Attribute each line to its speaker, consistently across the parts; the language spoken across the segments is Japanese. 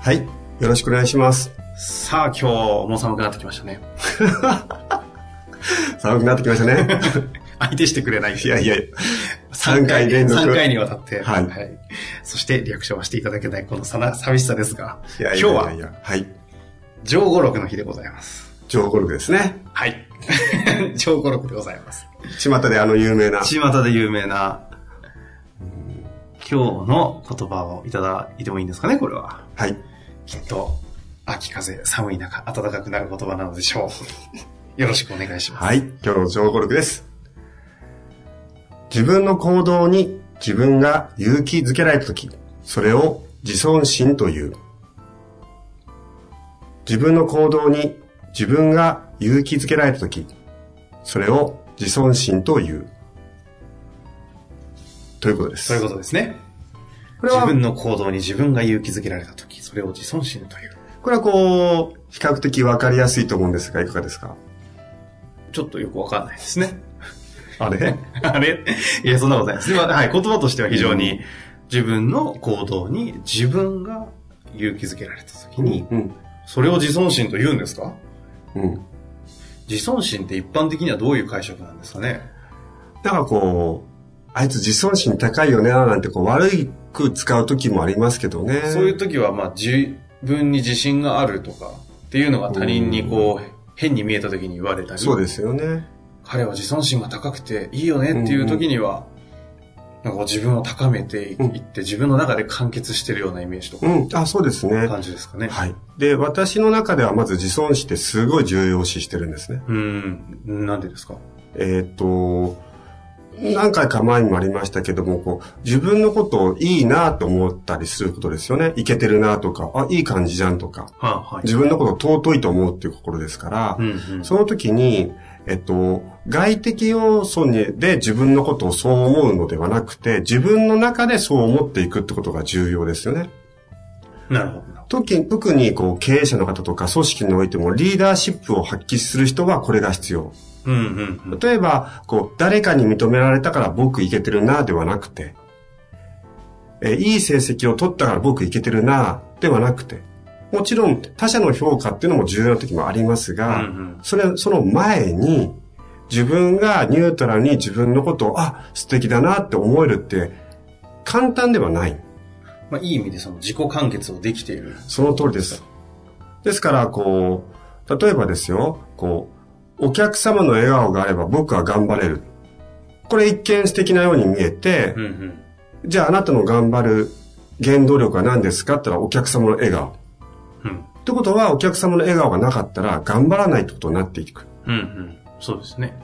Speaker 1: はい。よろしくお願いします。
Speaker 2: さあ今日も寒くなってきましたね
Speaker 1: 寒くなってきましたね。
Speaker 2: 相手してくれない
Speaker 1: いやいや、3回連続。
Speaker 2: 3回にわたって、
Speaker 1: はい
Speaker 2: そしてリアクションはしていただけないこのさな寂しさですが、
Speaker 1: いやい
Speaker 2: 今日は
Speaker 1: やいやいや。はい。
Speaker 2: 上五六の日でございます。
Speaker 1: 上ゴルフですね。
Speaker 2: はい。上五六でございます。
Speaker 1: 巷であの有名な。
Speaker 2: 巷で有名な、今日の言葉をいただいてもいいんですかね、これは。
Speaker 1: はい。
Speaker 2: きっと、秋風、寒い中、暖かくなる言葉なのでしょう。よろしくお願いします。
Speaker 1: はい。今日の上ゴルフです。自分の行動に自分が勇気づけられたとき、それを自尊心という。自分の行動に自分が勇気づけられたとき、それを自尊心という。ということです。
Speaker 2: そういうことですね。
Speaker 1: これは
Speaker 2: 自分の行動に自分が勇気づけられたとき、それを自尊心という。
Speaker 1: これはこう、比較的わかりやすいと思うんですが、いかがですか？
Speaker 2: ちょっとよくわかんないですね。
Speaker 1: あれ？
Speaker 2: あれ？いや、そんなことないです。まあはい、言葉としては非常に自分の行動に自分が勇気づけられたときに、
Speaker 1: うん。
Speaker 2: それを自尊心と言うんですか？
Speaker 1: うん。
Speaker 2: 自尊心って一般的にはどういう解釈なんですかね？
Speaker 1: だからこう、あいつ自尊心高いよね、なんてこう悪く使う時もありますけどね。
Speaker 2: そういう時は、まあ、自分に自信があるとかっていうのが他人にこう、変に見えた時に言われたり、
Speaker 1: そうですよね。
Speaker 2: 彼は自尊心が高くていいよねっていう時には、なんか自分を高めていって、自分の中で完結してるようなイメージとか、
Speaker 1: うん。あ、そうですね。
Speaker 2: 感じですかね。
Speaker 1: はい。で、私の中ではまず自尊心ってすごい重要視してるんですね。
Speaker 2: うん、なんでですか？
Speaker 1: えっ、と、何回か前にもありましたけども、こう、自分のことをいいなと思ったりすることですよね。いけてるなとか、あ、いい感じじゃんとか。
Speaker 2: はあ、はい。
Speaker 1: 自分のことを尊いと思うっていう心ですから、
Speaker 2: うんうん、
Speaker 1: その時に、えっと、外的要素にで自分のことをそう思うのではなくて、自分の中でそう思っていくってことが重要ですよね。
Speaker 2: なるほど。
Speaker 1: 特特にこう経営者の方とか組織においてもリーダーシップを発揮する人はこれが必要。
Speaker 2: うんうんうん。
Speaker 1: 例えば、こう、誰かに認められたから僕いけてるなではなくて、えーいい成績を取ったから僕いけてるなではなくて、もちろん他者の評価っていうのも重要な時もありますが、
Speaker 2: うんうん
Speaker 1: それ、その前に、自分がニュートラルに自分のことを、あ、素敵だなって思えるって、簡単ではない。
Speaker 2: まあ、いい意味でその自己完結をできている。
Speaker 1: その通りです。ですから、こう、例えばですよ、こう、お客様の笑顔があれば僕は頑張れる。これ一見素敵なように見えて
Speaker 2: うん、うん。
Speaker 1: じゃああなたの頑張る原動力は何ですかって言ったらお客様の笑顔。
Speaker 2: うん。
Speaker 1: ってことはお客様の笑顔がなかったら頑張らないってことになっていく。
Speaker 2: うんうん。そうですね。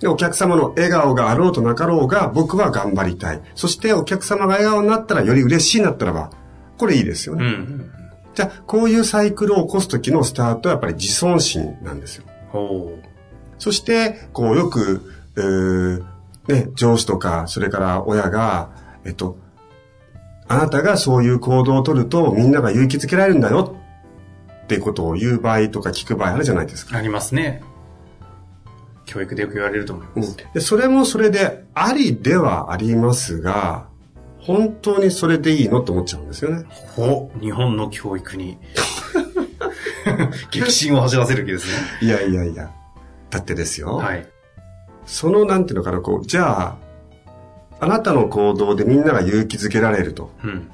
Speaker 1: で、お客様の笑顔があろうとなかろうが僕は頑張りたい。そしてお客様が笑顔になったらより嬉しいなったらば、これいいですよね。
Speaker 2: うんうん。
Speaker 1: じゃあ、こういうサイクルを起こす時のスタートはやっぱり自尊心なんですよ。そして、こうよく、えーね、上司とか、それから親が、えっと、あなたがそういう行動をとるとみんなが勇気づけられるんだよってことを言う場合とか聞く場合あるじゃないですか。
Speaker 2: ありますね。教育でよく言われると思います。
Speaker 1: でそれもそれでありではありますが、本当にそれでいいのって思っちゃうんですよね。
Speaker 2: ほ日本の教育に 激震を走らせる気ですね。
Speaker 1: いやいやいや。だってですよ。
Speaker 2: はい。
Speaker 1: その、なんていうのかな、こう、じゃあ、あなたの行動でみんなが勇気づけられると。
Speaker 2: うん。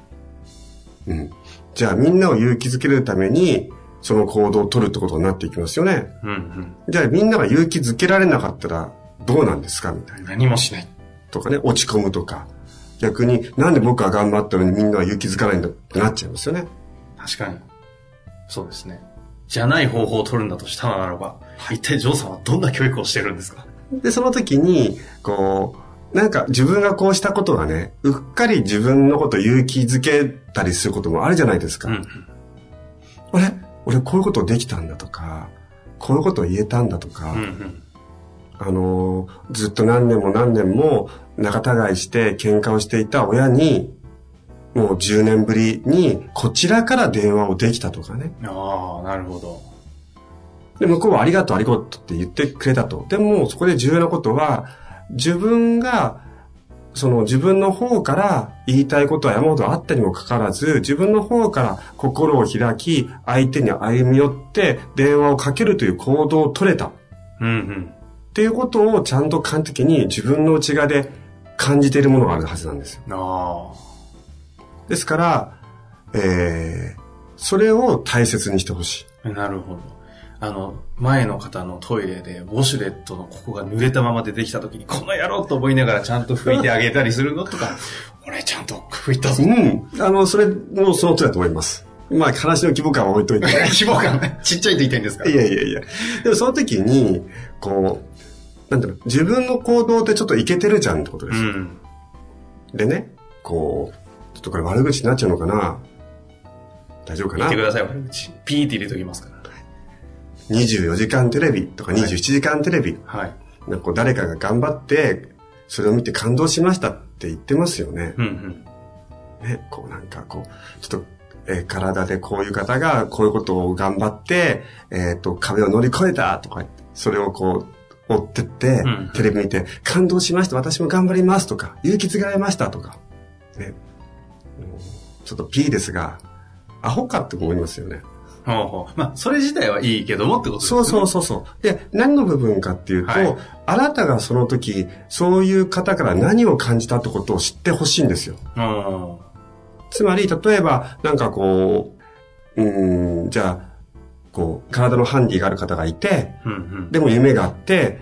Speaker 1: うん。じゃあみんなを勇気づけるために、その行動を取るってことになっていきますよね。
Speaker 2: うんうん。
Speaker 1: じゃあみんなが勇気づけられなかったらどうなんですかみたいな。
Speaker 2: 何もしない。
Speaker 1: とかね、落ち込むとか。逆になんで僕は頑張ったのにみんなは勇気づかないんだってなっちゃいますよね。
Speaker 2: 確かに。そうですね。じゃない方法を取るんだとしたならば、一体ジョーさんはどんな教育をしてるんですか？
Speaker 1: で、その時に、こう、なんか自分がこうしたことがね、うっかり自分のことを勇気づけたりすることもあるじゃないですか。
Speaker 2: うん。
Speaker 1: あれ？俺こういうことできたんだとか、こういうことを言えたんだとか、
Speaker 2: うんうん。
Speaker 1: あのーずっと何年も何年も仲違いして喧嘩をしていた親に、もう10年ぶりにこちらから電話をできたとかね。
Speaker 2: ああ、なるほど。
Speaker 1: で、向こうはありがとうありがとうって言ってくれたと。でも、そこで重要なことは、自分が、その自分の方から言いたいことは山ほどあったにもかかわらず、自分の方から心を開き、相手に歩み寄って電話をかけるという行動を取れた。
Speaker 2: うんうん。
Speaker 1: っていうことをちゃんと完璧に自分の内側で感じているものがあるはずなんですよ。
Speaker 2: あ
Speaker 1: ですから、えー、それを大切にしてほしい。
Speaker 2: あ、なるほど。あの、前の方のトイレで、ウォシュレットのここが濡れたまま出てきた時に、この野郎と思いながらちゃんと拭いてあげたりするのとか、俺ちゃんと拭いたぞ。
Speaker 1: うん。あの、それもその通りだと思います。まあ、話の規模感は置いといて。
Speaker 2: 規模感ね。ちっちゃいと言いたいんですか？
Speaker 1: いやいやいや。でもその時に、こう、なんだろう、自分の行動ってちょっといけてるじゃんってことですよ。
Speaker 2: うん。
Speaker 1: でね、こう、っとこれ悪口になっちゃうのかな？大丈夫かな？
Speaker 2: 言ってください、悪口。ピーって入れときますから。
Speaker 1: ?24 時間テレビとか27時間テレビ。
Speaker 2: はい。
Speaker 1: なんかこう誰かが頑張って、それを見て感動しましたって言ってますよね。
Speaker 2: うんうん。
Speaker 1: ね、こうなんかこう、ちょっと、えー体でこういう方がこういうことを頑張って、えっ、と、壁を乗り越えたとかそれをこう、追ってって、
Speaker 2: うん
Speaker 1: テレビ見て、感動しました、私も頑張りますとか、勇気づけられましたとか、ね。うんちょっと P ですが、アホかって思いますよね。
Speaker 2: ほうほう。まあ、それ自体はいいけどもってことですね。
Speaker 1: そうそうそうそう。で、何の部分かっていうと、
Speaker 2: はい
Speaker 1: あなたがその時、そういう方から何を感じたってことを知ってほしいんですよ。
Speaker 2: うん。
Speaker 1: つまり、例えば、なんかこう、うーん、じゃあ、こう、体のハンディがある方がいて、
Speaker 2: うんうん。
Speaker 1: でも夢があって、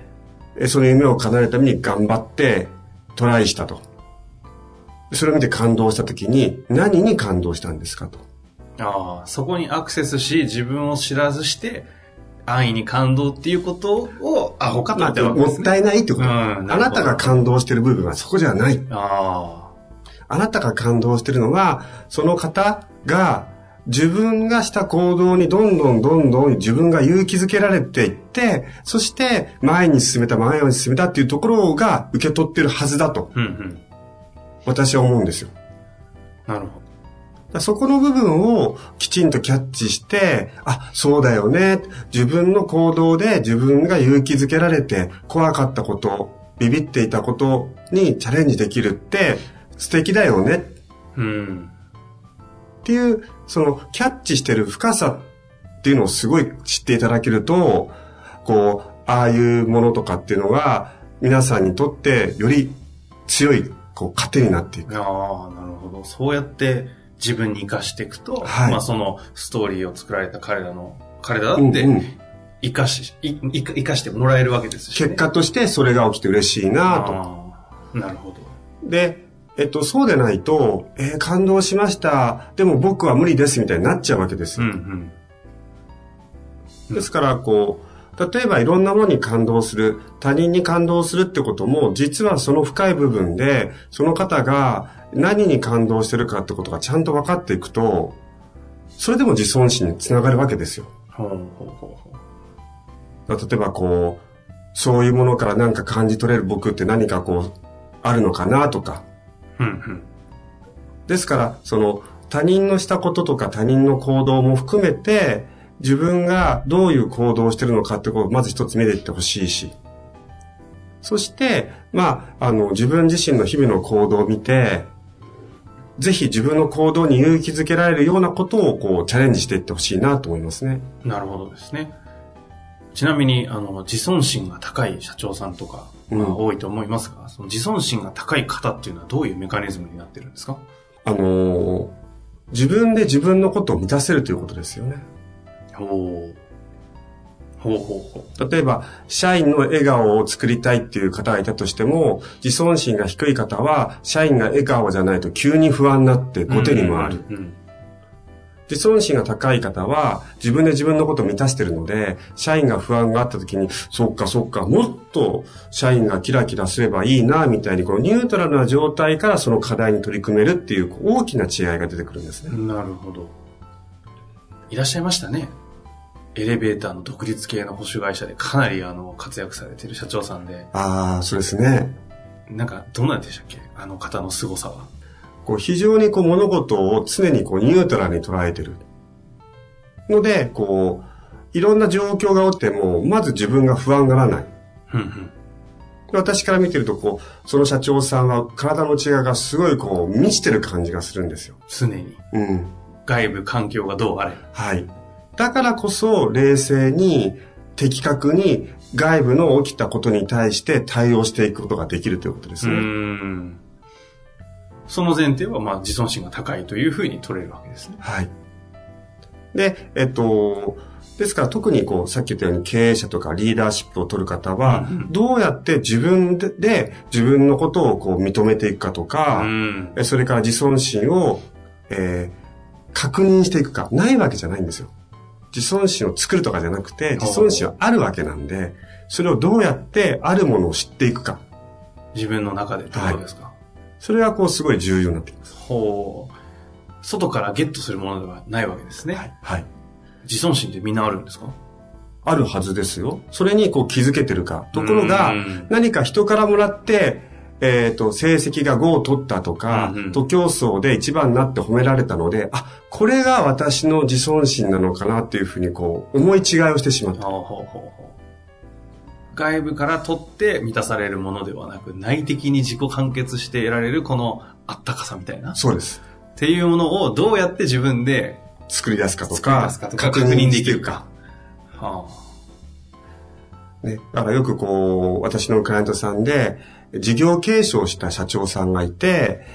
Speaker 1: えその夢を叶えるために頑張ってトライしたと。それを見て感動した時に、何に感動したんですかと。
Speaker 2: ああ、そこにアクセスし、自分を知らずして、安易に感動っていうことをアホかと言ってるわけですね。
Speaker 1: もったいないってこと。
Speaker 2: うん
Speaker 1: あ
Speaker 2: な
Speaker 1: たが感動してる部分はそこじゃない。
Speaker 2: あ
Speaker 1: あなたが感動してるのは、その方が自分がした行動にどんどんどんどん自分が勇気づけられていって、そして前に進めた前に進めたっていうところが受け取ってるはずだと
Speaker 2: あ。うんうん。
Speaker 1: 私は思うんですよ。
Speaker 2: なるほ
Speaker 1: だからそこの部分をきちんとキャッチして、あ、そうだよね。自分の行動で自分が勇気づけられて怖かったこと、ビビっていたことにチャレンジできるって素敵だよね。
Speaker 2: ど。うん。
Speaker 1: っていう、その、キャッチしてる深さっていうのをすごい知っていただけると、こう、ああいうものとかっていうのが、皆さんにとってより強い、こう、糧になっていく。
Speaker 2: ああ、なるほど。そうやって自分に活かしていくと、
Speaker 1: はい
Speaker 2: まあそのストーリーを作られた彼らの、彼らだって
Speaker 1: うんうん
Speaker 2: 生かし、生かしてもらえるわけですし、ね。
Speaker 1: 結果としてそれが起きて嬉しいなと。
Speaker 2: なるほど。
Speaker 1: で、えっと、そうでないと、えー感動しました。でも僕は無理ですみたいになっちゃうわけですよ。
Speaker 2: うんうん。
Speaker 1: ですから、こう、例えばいろんなものに感動する、他人に感動するってことも、実はその深い部分で、その方が何に感動してるかってことがちゃんと分かっていくと、それでも自尊心につながるわけですよ。例えばこう、そういうものから何か感じ取れる僕って何かこう、あるのかなとか。ですから、その他人のしたこととか他人の行動も含めて、自分がどういう行動をしてるのかってことをまず一つ見ていってほしいし。そして、まあ、あの、自分自身の日々の行動を見て、ぜひ自分の行動に勇気づけられるようなことをこうチャレンジしていってほしいなと思いますね。
Speaker 2: なるほどですね。ちなみに、あの、自尊心が高い社長さんとか、まあ
Speaker 1: うん
Speaker 2: 多いと思いますが、その自尊心が高い方っていうのはどういうメカニズムになってるんですか？
Speaker 1: あのー自分で自分のことを満たせるということですよね。
Speaker 2: おお。ほうほうほう。
Speaker 1: 例えば、社員の笑顔を作りたいっていう方がいたとしても、自尊心が低い方は、社員が笑顔じゃないと急に不安になって後手に回る。自尊心が高い方は、自分で自分のことを満たしてるので、社員が不安があった時に、そっかそっか、もっと社員がキラキラすればいいな、みたいに、このニュートラルな状態からその課題に取り組めるっていう大きな違いが出てくるんですね。
Speaker 2: うんなるほど。いらっしゃいましたね。エレベーターの独立系の保守会社でかなりあの活躍されてる社長さんで、
Speaker 1: ああ、そうですね。
Speaker 2: なんかどうなんでしたっけ？あの方の凄さは。
Speaker 1: こう非常にこう物事を常にこうニュートラルに捉えてる。ので、こう、いろんな状況が起きても、まず自分が不安がらない。
Speaker 2: うんうん
Speaker 1: 私から見てると、こう、その社長さんは体の違いがすごいこう、満ちてる感じがするんですよ。
Speaker 2: 常に。
Speaker 1: うん。
Speaker 2: 外部環境がどうあれ。
Speaker 1: はい。だからこそ、冷静に、的確に、外部の起きたことに対して対応していくことができるということですね。
Speaker 2: ん。その前提は、まあ、自尊心が高いというふうに取れるわけですね。
Speaker 1: はい。で、えっと、ですから特にこう、さっき言ったように経営者とかリーダーシップを取る方は、どうやって自分でで自分のことをこう認めていくかとか、それから自尊心を、えー確認していくか。ないわけじゃないんですよ。自尊心を作るとかじゃなくて、自尊心はあるわけなんで、それをどうやってあるものを知っていくか。
Speaker 2: 自分の中でってことですか？
Speaker 1: それはこうすごい重要になってきます。
Speaker 2: ほう。外からゲットするものではないわけですね。
Speaker 1: はい。はい。
Speaker 2: 自尊心ってみんなあるんですか？
Speaker 1: あるはずですよ。それにこう気づけてるか。ところが
Speaker 2: うん、
Speaker 1: 何か人からもらって、えっ、と、成績が5を取ったとか、
Speaker 2: うんうん
Speaker 1: 徒競走で一番になって褒められたので、あ、これが私の自尊心なのかなっていうふうにこう、思い違いをしてしまった。
Speaker 2: 外部から取って満たされるものではなく、内的に自己完結して得られるこのあったかさみたいな。っ
Speaker 1: そうです。
Speaker 2: ていうものをどうやって自分で
Speaker 1: 作り出すかとか、
Speaker 2: 確認できるか。は
Speaker 1: ね。だからよくこう、私のクライアントさんで、事業継承した社長さんがいて、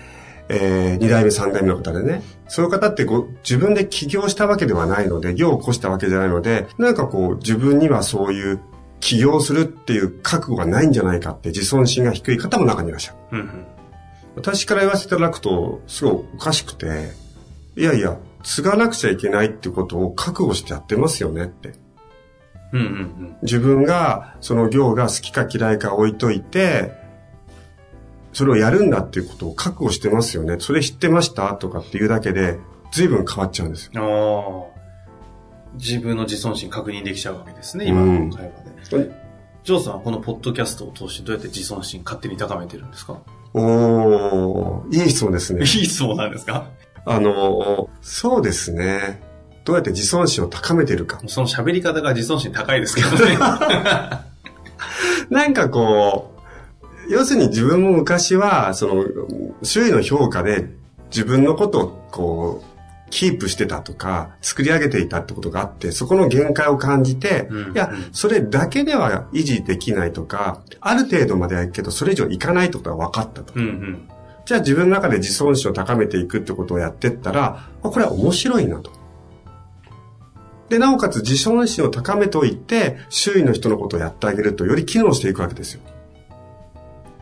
Speaker 1: えー、2代目、3代目の方でね。そういう方ってこう、自分で起業したわけではないので、業を起こしたわけじゃないので、なんかこう、自分にはそういう起業するっていう覚悟がないんじゃないかって自尊心が低い方も中にいらっしゃる。
Speaker 2: あ、うんうん。
Speaker 1: 私から言わせていただくと、すごいおかしくて、いやいや、継がなくちゃいけないってことを覚悟してやってますよねって。
Speaker 2: うんうんうん。
Speaker 1: 自分がその業が好きか嫌いか置いといて、それをやるんだっていうことを覚悟してますよね。それ知ってましたとかっていうだけで、随分変わっちゃうんですよ。
Speaker 2: 自分の自尊心確認できちゃうわけですね、今の会話で。ジョーさんはこのポッドキャストを通してどうやって自尊心勝手に高めてるんですか？
Speaker 1: おー、いい質問ですね
Speaker 2: いい。質問なんですか？
Speaker 1: あの、そうですね。どうやって自尊心を高めてるか。
Speaker 2: その喋り方が自尊心高いですけどね。
Speaker 1: なんかこう、要するに自分も昔は、その、周囲の評価で自分のことをこう、キープしてたとか、作り上げていたってことがあって、そこの限界を感じて、
Speaker 2: うん
Speaker 1: いや
Speaker 2: うん、
Speaker 1: それだけでは維持できないとか、ある程度まではいくけど、それ以上いかないってことが分かったと。
Speaker 2: うんうん。
Speaker 1: じゃあ自分の中で自尊心を高めていくってことをやってったら、あこれは面白いなと。で、なおかつ自尊心を高めておいて、周囲の人のことをやってあげるとより機能していくわけですよ。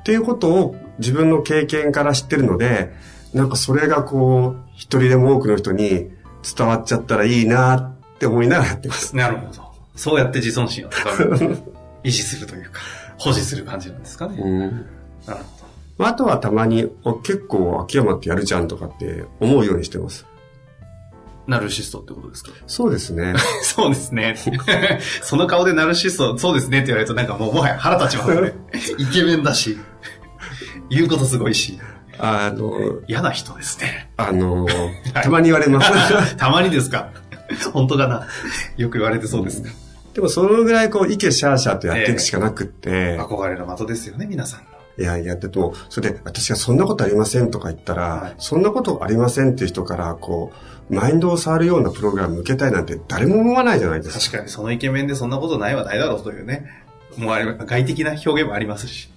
Speaker 1: っていうことを自分の経験から知ってるので、なんかそれがこう、一人でも多くの人に伝わっちゃったらいいなって思いながらやってます。
Speaker 2: なるほど。そうやって自尊心を高める。維持するというか、保持する感じなんですかね。
Speaker 1: うん
Speaker 2: なるほど。
Speaker 1: あとはたまに、あ結構秋山ってやるじゃんとかって思うようにしてます。
Speaker 2: ナルシストってことですか？
Speaker 1: そうですね。
Speaker 2: そうですね。その顔でナルシスト、そうですねって言われるとなんかもうもはや腹立ちますね。イケメンだし、言うことすごいし、
Speaker 1: あの、
Speaker 2: 嫌な人ですね。
Speaker 1: あの、たまに言われます。
Speaker 2: たまにですか？本当かな？よく言われてそうです。か、
Speaker 1: でもそのぐらいこう、イケシャーシャーとやっていくしかなくって、
Speaker 2: 憧れの的ですよね、皆さんの。
Speaker 1: いや、やってても、それで私がそんなことありませんとか言ったら、
Speaker 2: はい
Speaker 1: そんなことありませんっていう人から、こう、マインドを触るようなプログラム受けたいなんて誰も思わないじゃないですか。
Speaker 2: 確かにそのイケメンでそんなことないはないだろうというね。もうあれ、外的な表現もありますし。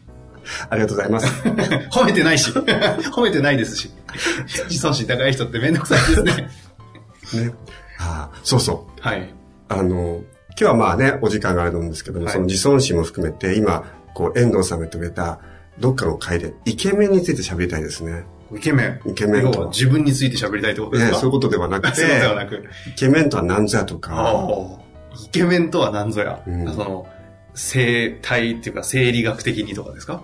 Speaker 1: ありがとうございます。
Speaker 2: 褒めてないし。褒めてないですし。自尊心高い人ってめんどくさいですね。
Speaker 1: ね。ああそうそう。
Speaker 2: はい。
Speaker 1: あの、今日はまあね、お時間があると思うんですけども、
Speaker 2: はい
Speaker 1: その自尊心も含めて、今、こう、遠藤さんが言ってくれた、どっかの回で、イケメンについて喋りたいですね。
Speaker 2: イケメン。
Speaker 1: イケメンと
Speaker 2: 要は自分について喋りたいってことですか？
Speaker 1: ねそういうことではなくて、
Speaker 2: そうではなく。
Speaker 1: イケメンとは何ぞやとか、
Speaker 2: イケメンとは何ぞや？
Speaker 1: うん
Speaker 2: その、生態っていうか生理学的にとかですか？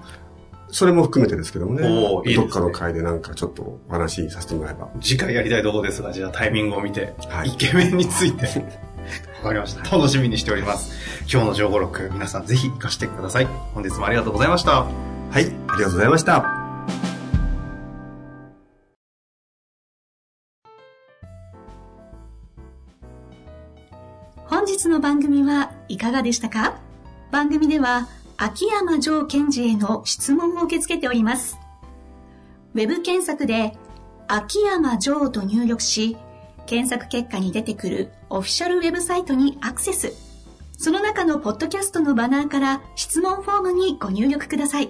Speaker 1: それも含めてですけどもね、
Speaker 2: いいね
Speaker 1: どっかの回でなんかちょっっとお話しさせてもらえば。
Speaker 2: 次回やりたいところですが、じゃあタイミングを見て、
Speaker 1: はい
Speaker 2: イケメンについて。わかりました。楽しみにしております。今日の情報録、皆さんぜひ活かしてください。本日もありがとうございました。
Speaker 1: はい、ありがとうございました。
Speaker 3: 本日の番組はいかがでしたか？番組では秋山城賢治への質問を受け付けております。ウェブ検索で秋山城と入力し、検索結果に出てくるオフィシャルウェブサイトにアクセス。その中のポッドキャストのバナーから質問フォームにご入力ください。